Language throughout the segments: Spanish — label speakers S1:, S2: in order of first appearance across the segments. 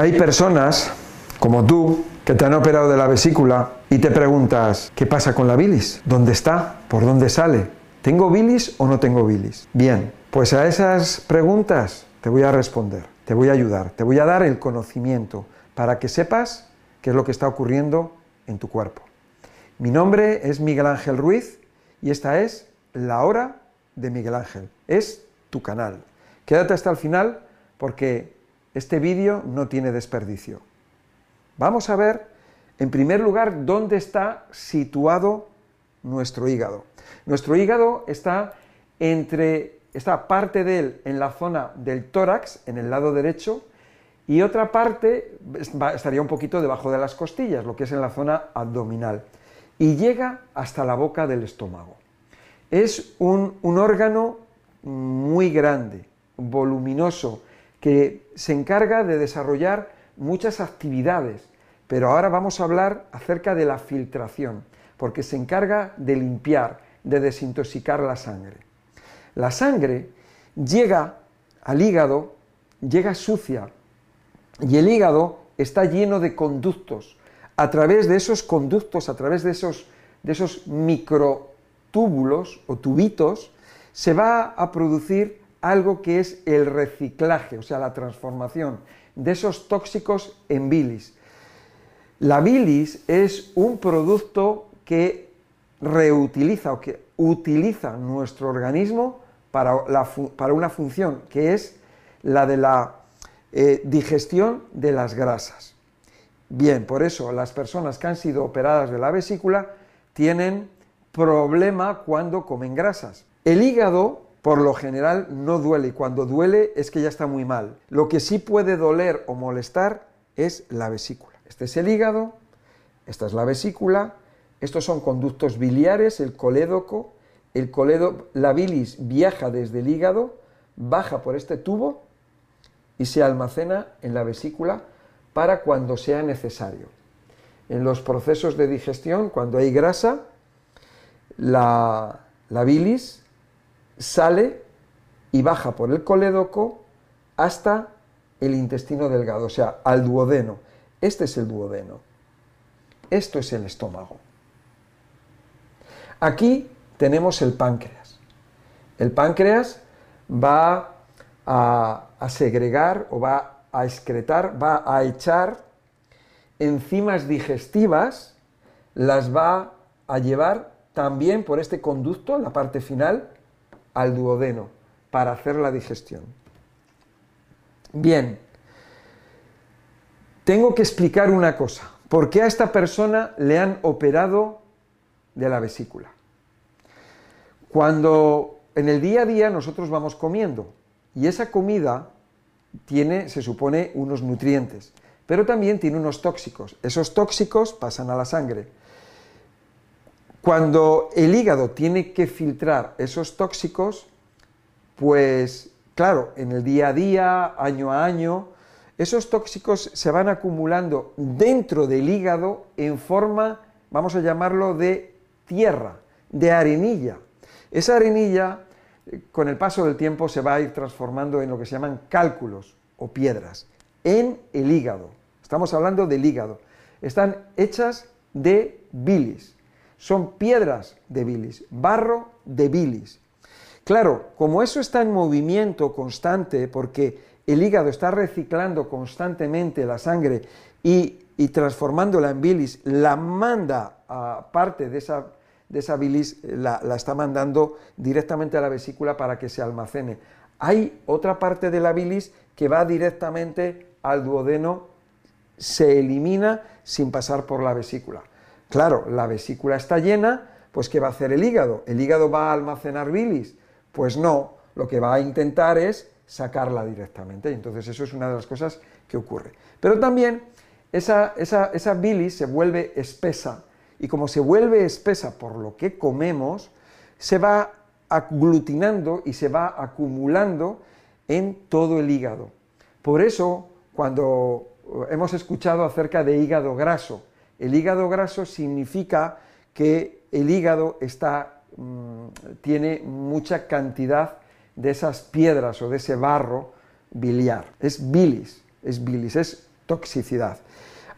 S1: Hay personas como tú que te han operado de la vesícula y te preguntas, ¿qué pasa con la bilis? ¿Dónde está? ¿Por dónde sale? ¿Tengo bilis o no tengo bilis? Bien, pues a esas preguntas te voy a responder, te voy a ayudar, te voy a dar el conocimiento para que sepas qué es lo que está ocurriendo en tu cuerpo. Mi nombre es Miguel Ángel Ruiz y esta es La Hora de Miguel Ángel. Es tu canal. Quédate hasta el final porque este vídeo no tiene desperdicio. Vamos a ver, en primer lugar, dónde está situado nuestro hígado. Nuestro hígado está entre, esta parte de él en la zona del tórax, en el lado derecho, y otra parte estaría un poquito debajo de las costillas, lo que es en la zona abdominal, y llega hasta la boca del estómago. Es un, un órgano muy grande, voluminoso, que se encarga de desarrollar muchas actividades, pero ahora vamos a hablar acerca de la filtración, porque se encarga de limpiar, de desintoxicar la sangre. La sangre llega al hígado, llega sucia, y el hígado está lleno de conductos. A través de esos conductos, a través de esos, de esos microtúbulos o tubitos, se va a producir algo que es el reciclaje, o sea, la transformación de esos tóxicos en bilis. La bilis es un producto que reutiliza o que utiliza nuestro organismo para, una función, que es la de la eh, digestión de las grasas. Bien, por eso las personas que han sido operadas de la vesícula tienen problema cuando comen grasas. El hígado por lo general no duele y cuando duele es que ya está muy mal. Lo que sí puede doler o molestar es la vesícula. Este es el hígado, esta es la vesícula, estos son conductos biliares, el colédoco, el coledo, la bilis viaja desde el hígado, baja por este tubo y se almacena en la vesícula para cuando sea necesario. En los procesos de digestión, cuando hay grasa, la, la bilis sale y baja por el colédoco hasta el intestino delgado, o sea, al duodeno. Este es el duodeno. Esto es el estómago. Aquí tenemos el páncreas. El páncreas va a, a, segregar o va a excretar, va a echar enzimas digestivas, las va a llevar también por este conducto, la parte final, al duodeno para hacer la digestión. Bien, tengo que explicar una cosa. ¿Por qué a esta persona le han operado de la vesícula? Cuando en el día a día nosotros vamos comiendo y esa comida tiene, se supone, unos nutrientes, pero también tiene unos tóxicos. Esos tóxicos pasan a la sangre cuando el hígado tiene que filtrar esos tóxicos, pues claro, en el día a día, año a año, esos tóxicos se van acumulando dentro del hígado en forma, vamos a llamarlo, de tierra, de arenilla. Esa arenilla, con el paso del tiempo, se va a ir transformando en lo que se llaman cálculos o piedras, en el hígado. Estamos hablando del hígado. Están hechas de bilis son piedras de bilis, barro de bilis. Claro, como eso está en movimiento constante, porque el hígado está reciclando constantemente la sangre y, transformándola en bilis, la manda a parte de esa, de esa bilis, la, la está mandando directamente a la vesícula para que se almacene. Hay otra parte de la bilis que va directamente al duodeno, se elimina sin pasar por la vesícula. Claro, la vesícula está llena, pues ¿qué va a hacer el hígado? ¿El hígado va a almacenar bilis? Pues no, lo que va a intentar es sacarla directamente. Y entonces eso es una de las cosas que ocurre. Pero también esa, esa bilis se vuelve espesa y como se vuelve espesa por lo que comemos, se va aglutinando y se va acumulando en todo el hígado. Por eso, cuando hemos escuchado acerca de hígado graso, el hígado graso significa que el hígado está, mm, tiene mucha cantidad de esas piedras o de ese barro biliar. Es bilis, es bilis, es toxicidad.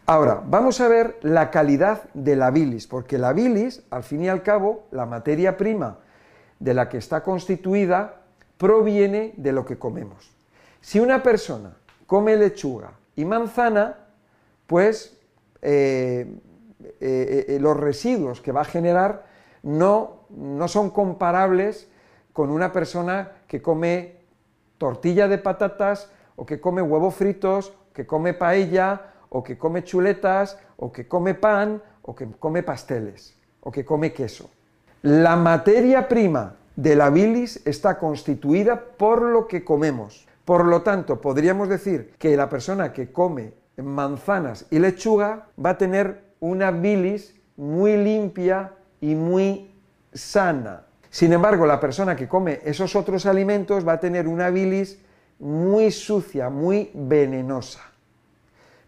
S1: Ahora, vamos a ver la calidad de la bilis, porque la bilis, al fin y al cabo, la materia prima de la que está constituida, proviene de lo que comemos. Si una persona come lechuga y manzana, pues eh, eh, eh, los residuos que va a generar no, no son comparables con una persona que come tortilla de patatas o que come huevos fritos, que come paella o que come chuletas, o que come pan, o que come pasteles, o que come queso. La materia prima de la bilis está constituida por lo que comemos. Por lo tanto, podríamos decir que la persona que come manzanas y lechuga va a tener una bilis muy limpia y muy sana. Sin embargo, la persona que come esos otros alimentos va a tener una bilis muy sucia, muy venenosa.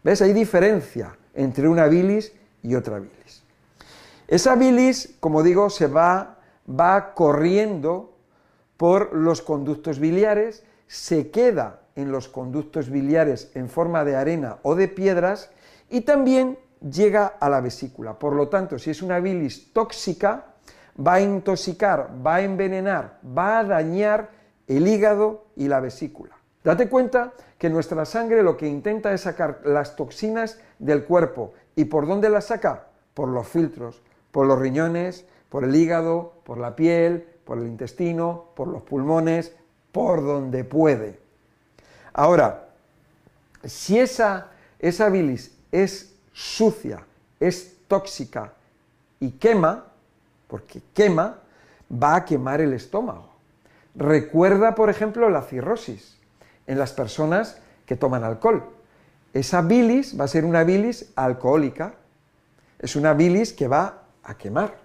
S1: ¿Ves? Hay diferencia entre una bilis y otra bilis. Esa bilis, como digo, se va, va corriendo por los conductos biliares, se queda en los conductos biliares en forma de arena o de piedras y también llega a la vesícula. Por lo tanto, si es una bilis tóxica, va a intoxicar, va a envenenar, va a dañar el hígado y la vesícula. Date cuenta que nuestra sangre lo que intenta es sacar las toxinas del cuerpo. ¿Y por dónde las saca? Por los filtros, por los riñones, por el hígado, por la piel, por el intestino, por los pulmones, por donde puede. Ahora, si esa, esa bilis es sucia, es tóxica y quema, porque quema, va a quemar el estómago. Recuerda, por ejemplo, la cirrosis en las personas que toman alcohol. Esa bilis va a ser una bilis alcohólica, es una bilis que va a quemar.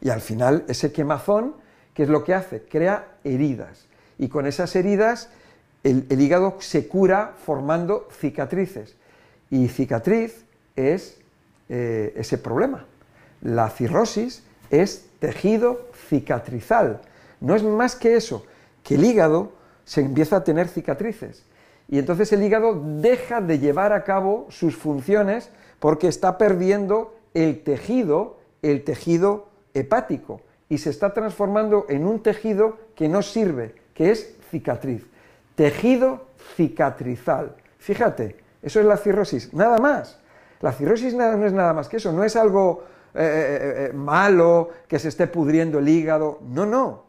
S1: Y al final ese quemazón, ¿qué es lo que hace? Crea heridas. Y con esas heridas el, hígado se cura formando cicatrices. Y cicatriz es eh, ese problema. La cirrosis es tejido cicatrizal. No es más que eso, que el hígado se empieza a tener cicatrices. Y entonces el hígado deja de llevar a cabo sus funciones porque está perdiendo el tejido, el tejido hepático, y se está transformando en un tejido que no sirve, que es cicatriz. Tejido cicatrizal. Fíjate, eso es la cirrosis, nada más. La cirrosis no es nada más que eso, no es algo eh, eh, eh, malo, que se esté pudriendo el hígado, no, no,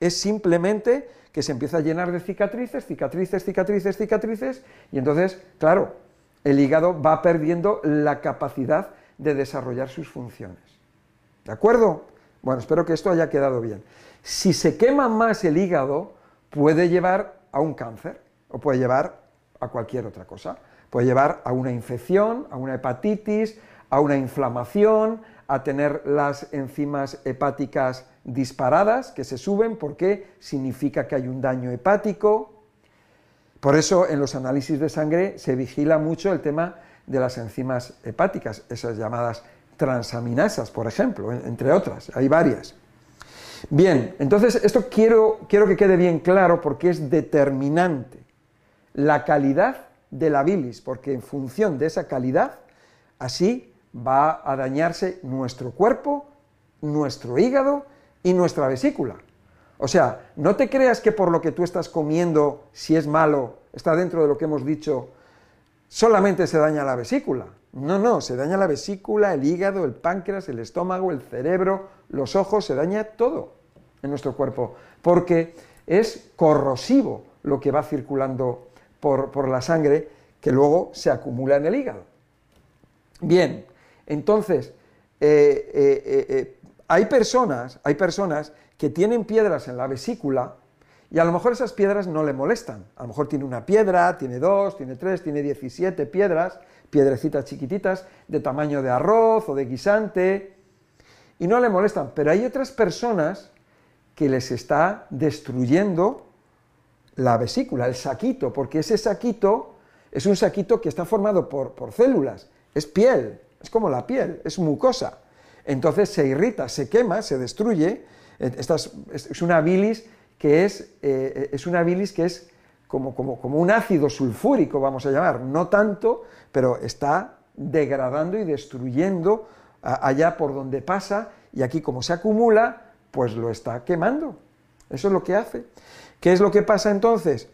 S1: es simplemente que se empieza a llenar de cicatrices, cicatrices, cicatrices, cicatrices, y entonces, claro, el hígado va perdiendo la capacidad de desarrollar sus funciones. ¿De acuerdo? Bueno, espero que esto haya quedado bien. Si se quema más el hígado, puede llevar a un cáncer o puede llevar a cualquier otra cosa. Puede llevar a una infección, a una hepatitis, a una inflamación, a tener las enzimas hepáticas disparadas que se suben porque significa que hay un daño hepático. Por eso en los análisis de sangre se vigila mucho el tema de las enzimas hepáticas, esas llamadas transaminasas, por ejemplo, entre otras, hay varias. Bien, entonces esto quiero, quiero que quede bien claro porque es determinante la calidad de la bilis, porque en función de esa calidad, así va a dañarse nuestro cuerpo, nuestro hígado y nuestra vesícula. O sea, no te creas que por lo que tú estás comiendo, si es malo, está dentro de lo que hemos dicho, solamente se daña la vesícula. No, no, se daña la vesícula, el hígado, el páncreas, el estómago, el cerebro, los ojos, se daña todo en nuestro cuerpo, porque es corrosivo lo que va circulando por, la sangre que luego se acumula en el hígado. Bien, entonces, eh, eh, eh, hay personas, hay personas que tienen piedras en la vesícula y a lo mejor esas piedras no le molestan. A lo mejor tiene una piedra, tiene dos, tiene tres, tiene 17 piedras, piedrecitas chiquititas de tamaño de arroz o de guisante, y no le molestan. Pero hay otras personas que les está destruyendo la vesícula, el saquito, porque ese saquito es un saquito que está formado por, células, es piel, es como la piel, es mucosa entonces se irrita, se quema, se destruye. Esta es, una bilis que es, eh, es una bilis que es como, como, como un ácido sulfúrico, vamos a llamar, no tanto, pero está degradando y destruyendo allá por donde pasa y aquí como se acumula, pues lo está quemando. Eso es lo que hace. ¿Qué es lo que pasa entonces?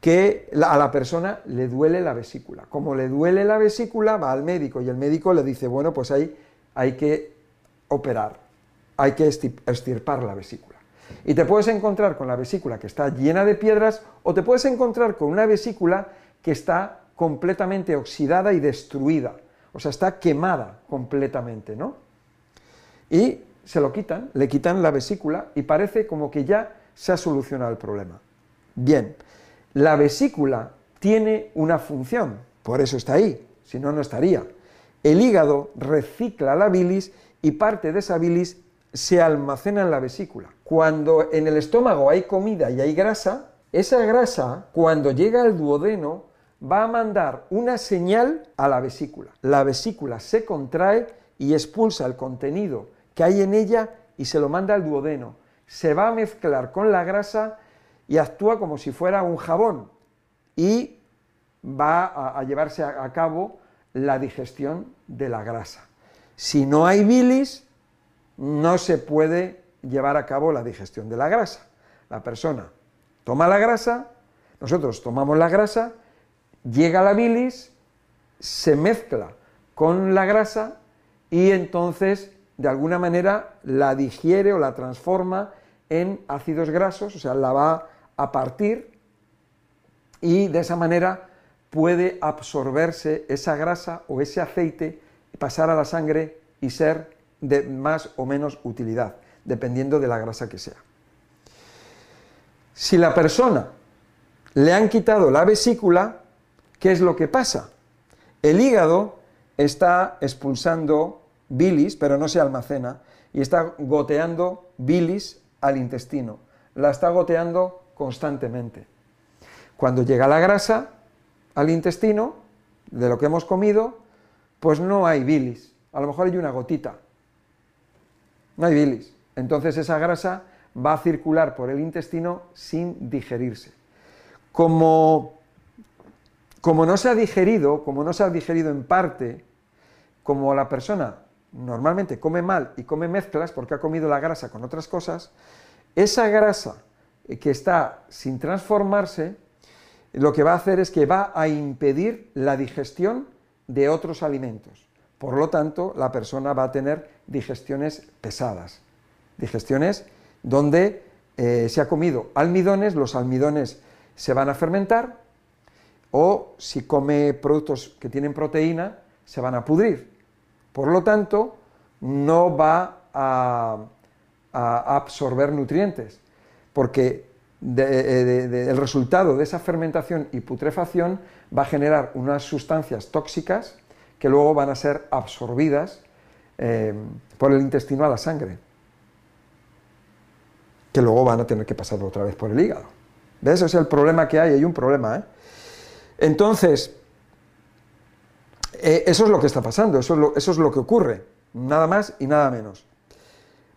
S1: Que a la persona le duele la vesícula. Como le duele la vesícula, va al médico y el médico le dice, bueno, pues ahí hay que operar, hay que estirpar la vesícula. Y te puedes encontrar con la vesícula que está llena de piedras o te puedes encontrar con una vesícula que está completamente oxidada y destruida, o sea, está quemada completamente, ¿no? Y se lo quitan, le quitan la vesícula y parece como que ya se ha solucionado el problema. Bien, la vesícula tiene una función, por eso está ahí, si no, no estaría. El hígado recicla la bilis y parte de esa bilis se almacena en la vesícula. Cuando en el estómago hay comida y hay grasa, esa grasa, cuando llega al duodeno, va a mandar una señal a la vesícula. La vesícula se contrae y expulsa el contenido que hay en ella y se lo manda al duodeno. Se va a mezclar con la grasa y actúa como si fuera un jabón y va a, llevarse a cabo la digestión de la grasa. Si no hay bilis, no se puede llevar a cabo la digestión de la grasa. La persona toma la grasa, nosotros tomamos la grasa, llega la bilis, se mezcla con la grasa y entonces de alguna manera la digiere o la transforma en ácidos grasos, o sea, la va a partir y de esa manera puede absorberse esa grasa o ese aceite, pasar a la sangre y ser de más o menos utilidad, dependiendo de la grasa que sea. Si la persona le han quitado la vesícula, ¿qué es lo que pasa? El hígado está expulsando bilis, pero no se almacena, y está goteando bilis al intestino. La está goteando constantemente. Cuando llega la grasa al intestino, de lo que hemos comido, pues no hay bilis. A lo mejor hay una gotita, no hay bilis. Entonces esa grasa va a circular por el intestino sin digerirse. Como, como no se ha digerido, como no se ha digerido en parte, como la persona normalmente come mal y come mezclas porque ha comido la grasa con otras cosas, esa grasa que está sin transformarse, lo que va a hacer es que va a impedir la digestión de otros alimentos. Por lo tanto, la persona va a tener digestiones pesadas, digestiones donde eh, se ha comido almidones, los almidones se van a fermentar, o si come productos que tienen proteína, se van a pudrir. Por lo tanto, no va a, absorber nutrientes, porque eh, el resultado de esa fermentación y putrefacción va a generar unas sustancias tóxicas que luego van a ser absorbidas eh, por el intestino a la sangre, que luego van a tener que pasar otra vez por el hígado. ¿Ves? Ese es el problema que hay, hay un problema. ¿eh? Entonces, eh, eso es lo que está pasando, eso es, lo, eso es lo que ocurre, nada más y nada menos.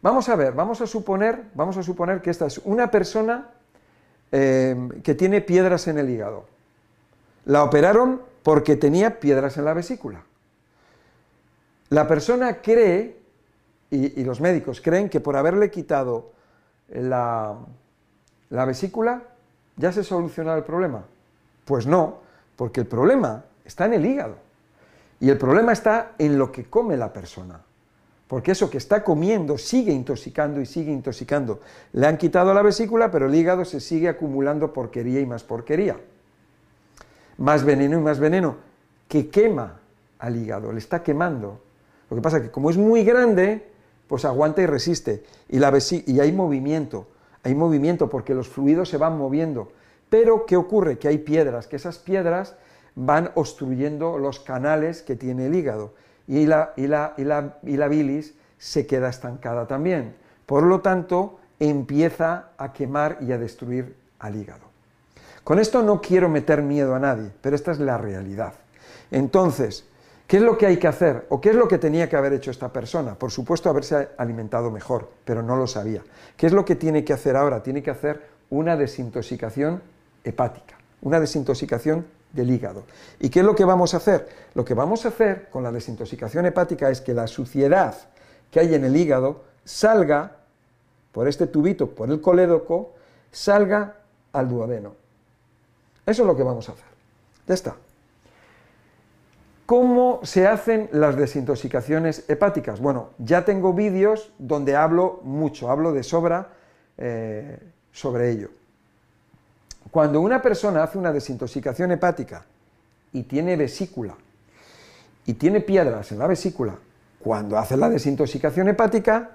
S1: Vamos a ver, vamos a suponer, vamos a suponer que esta es una persona que tiene piedras en el hígado. La operaron porque tenía piedras en la vesícula. La persona cree, y, los médicos creen, que por haberle quitado la, la vesícula ya se soluciona el problema. Pues no, porque el problema está en el hígado. Y el problema está en lo que come la persona. Porque eso que está comiendo sigue intoxicando y sigue intoxicando. Le han quitado la vesícula, pero el hígado se sigue acumulando porquería y más porquería. Más veneno y más veneno, que quema al hígado, le está quemando. Lo que pasa es que como es muy grande, pues aguanta y resiste. Y, la y hay movimiento, hay movimiento porque los fluidos se van moviendo. Pero ¿qué ocurre? Que hay piedras, que esas piedras van obstruyendo los canales que tiene el hígado. Y la, y la, y la, y la bilis se queda estancada también. Por lo tanto, empieza a quemar y a destruir al hígado. Con esto no quiero meter miedo a nadie, pero esta es la realidad. Entonces, ¿Qué es lo que hay que hacer? ¿O qué es lo que tenía que haber hecho esta persona? Por supuesto, haberse alimentado mejor, pero no lo sabía. ¿Qué es lo que tiene que hacer ahora? Tiene que hacer una desintoxicación hepática, una desintoxicación del hígado. ¿Y qué es lo que vamos a hacer? Lo que vamos a hacer con la desintoxicación hepática es que la suciedad que hay en el hígado salga por este tubito, por el colédoco, salga al duodeno. Eso es lo que vamos a hacer. Ya está. ¿Cómo se hacen las desintoxicaciones hepáticas? Bueno, ya tengo vídeos donde hablo mucho, hablo de sobra eh, sobre ello. Cuando una persona hace una desintoxicación hepática y tiene vesícula y tiene piedras en la vesícula, cuando hace la desintoxicación hepática,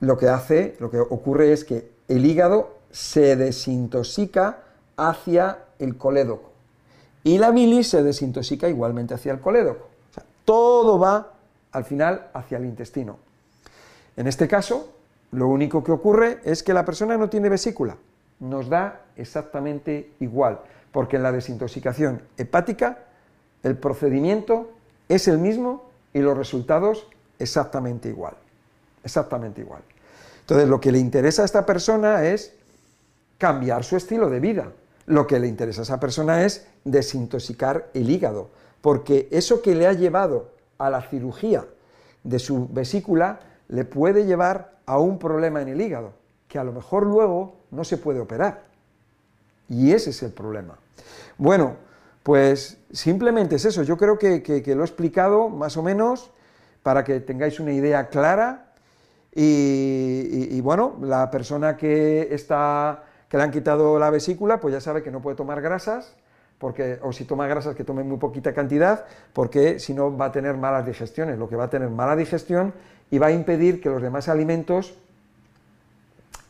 S1: lo que hace, lo que ocurre es que el hígado se desintoxica hacia el colédoco y la bilis se desintoxica igualmente hacia el colédoco. todo va al final hacia el intestino. En este caso, lo único que ocurre es que la persona no tiene vesícula. Nos da exactamente igual, porque en la desintoxicación hepática el procedimiento es el mismo y los resultados exactamente igual. Exactamente igual. Entonces, lo que le interesa a esta persona es cambiar su estilo de vida. Lo que le interesa a esa persona es desintoxicar el hígado, porque eso que le ha llevado a la cirugía de su vesícula le puede llevar a un problema en el hígado, que a lo mejor luego no se puede operar. Y ese es el problema. Bueno, pues simplemente es eso. Yo creo que, lo he explicado más o menos para que tengáis una idea clara. y bueno, la persona que está que le han quitado la vesícula, pues ya sabe que no puede tomar grasas, porque, o si toma grasas que tome muy poquita cantidad, porque si no va a tener malas digestiones, lo que va a tener mala digestión y va a impedir que los demás alimentos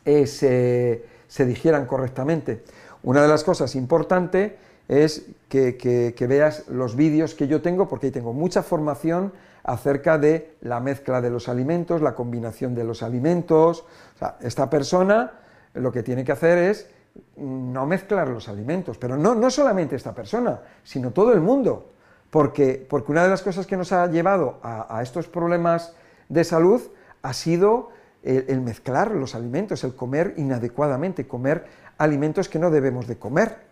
S1: eh, se, se, digieran correctamente. Una de las cosas importantes es que, que, veas los vídeos que yo tengo, porque ahí tengo mucha formación acerca de la mezcla de los alimentos, la combinación de los alimentos. O sea, esta persona lo que tiene que hacer es no mezclar los alimentos, pero no, no solamente esta persona, sino todo el mundo, porque, porque una de las cosas que nos ha llevado a, estos problemas de salud ha sido el, mezclar los alimentos, el comer inadecuadamente, comer alimentos que no debemos de comer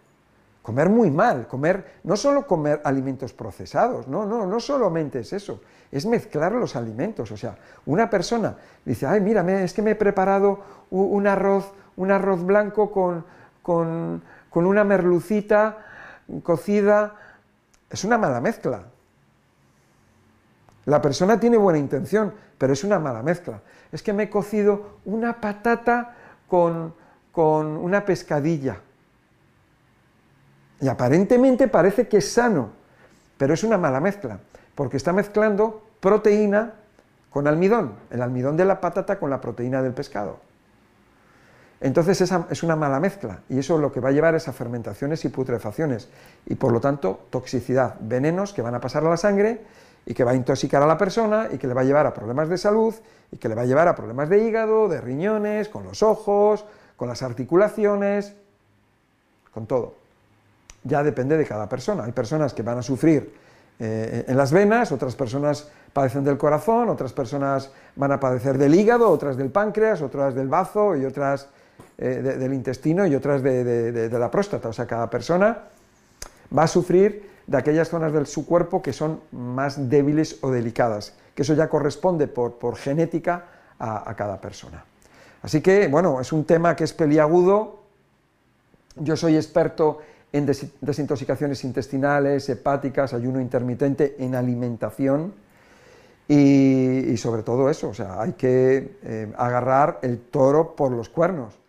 S1: comer muy mal, comer, no solo comer alimentos procesados, no, no, no solamente es eso, es mezclar los alimentos. O sea, una persona dice, ay, mira, es que me he preparado un arroz un arroz blanco con, con, una merlucita cocida, es una mala mezcla. La persona tiene buena intención, pero es una mala mezcla. Es que me he cocido una patata con, con una pescadilla. Y aparentemente parece que es sano, pero es una mala mezcla, porque está mezclando proteína con almidón, el almidón de la patata con la proteína del pescado. Entonces esa es una mala mezcla y eso lo que va a llevar es a fermentaciones y putrefacciones y por lo tanto toxicidad, venenos que van a pasar a la sangre y que va a intoxicar a la persona y que le va a llevar a problemas de salud y que le va a llevar a problemas de hígado, de riñones, con los ojos, con las articulaciones, con todo. Ya depende de cada persona. Hay personas que van a sufrir eh, en las venas, otras personas padecen del corazón, otras personas van a padecer del hígado, otras del páncreas, otras del bazo y otras eh, del intestino y otras de, la próstata. O sea, cada persona va a sufrir de aquellas zonas de su cuerpo que son más débiles o delicadas, que eso ya corresponde por, genética a, cada persona. Así que, bueno, es un tema que es peliagudo. Yo soy experto en desintoxicaciones intestinales, hepáticas, ayuno intermitente, en alimentación y, sobre todo eso, o sea, hay que eh, agarrar el toro por los cuernos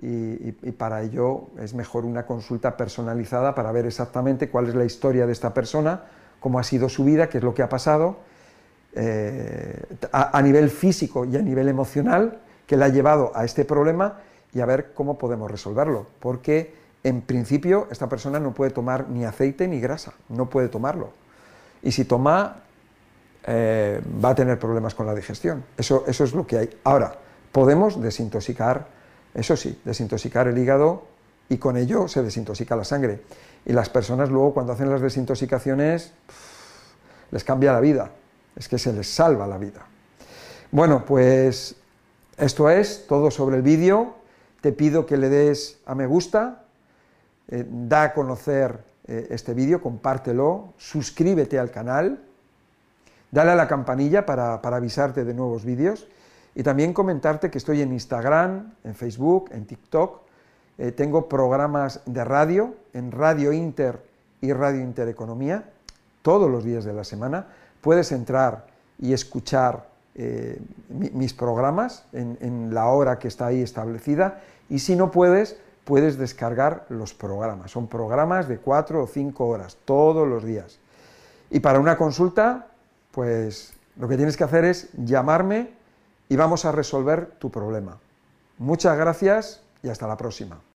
S1: y, para ello es mejor una consulta personalizada para ver exactamente cuál es la historia de esta persona, cómo ha sido su vida, qué es lo que ha pasado eh, a, nivel físico y a nivel emocional que le ha llevado a este problema y a ver cómo podemos resolverlo. Porque en principio esta persona no puede tomar ni aceite ni grasa, no puede tomarlo. Y si toma, eh, va a tener problemas con la digestión. Eso es lo que hay. Ahora, podemos desintoxicar eso sí, desintoxicar el hígado y con ello se desintoxica la sangre. Y las personas luego cuando hacen las desintoxicaciones les cambia la vida, es que se les salva la vida. Bueno, pues esto es todo sobre el vídeo. Te pido que le des a me gusta, eh, da a conocer eh, este vídeo, compártelo, suscríbete al canal, dale a la campanilla para, avisarte de nuevos vídeos y también comentarte que estoy en Instagram, en Facebook, en TikTok, eh, tengo programas de radio, en Radio Inter y Radio Intereconomía, todos los días de la semana, puedes entrar y escuchar mis programas en, en la hora que está ahí establecida y si no puedes, puedes descargar los programas. Son programas de cuatro o cinco horas, todos los días. Y para una consulta, pues lo que tienes que hacer es llamarme y vamos a resolver tu problema. Muchas gracias y hasta la próxima.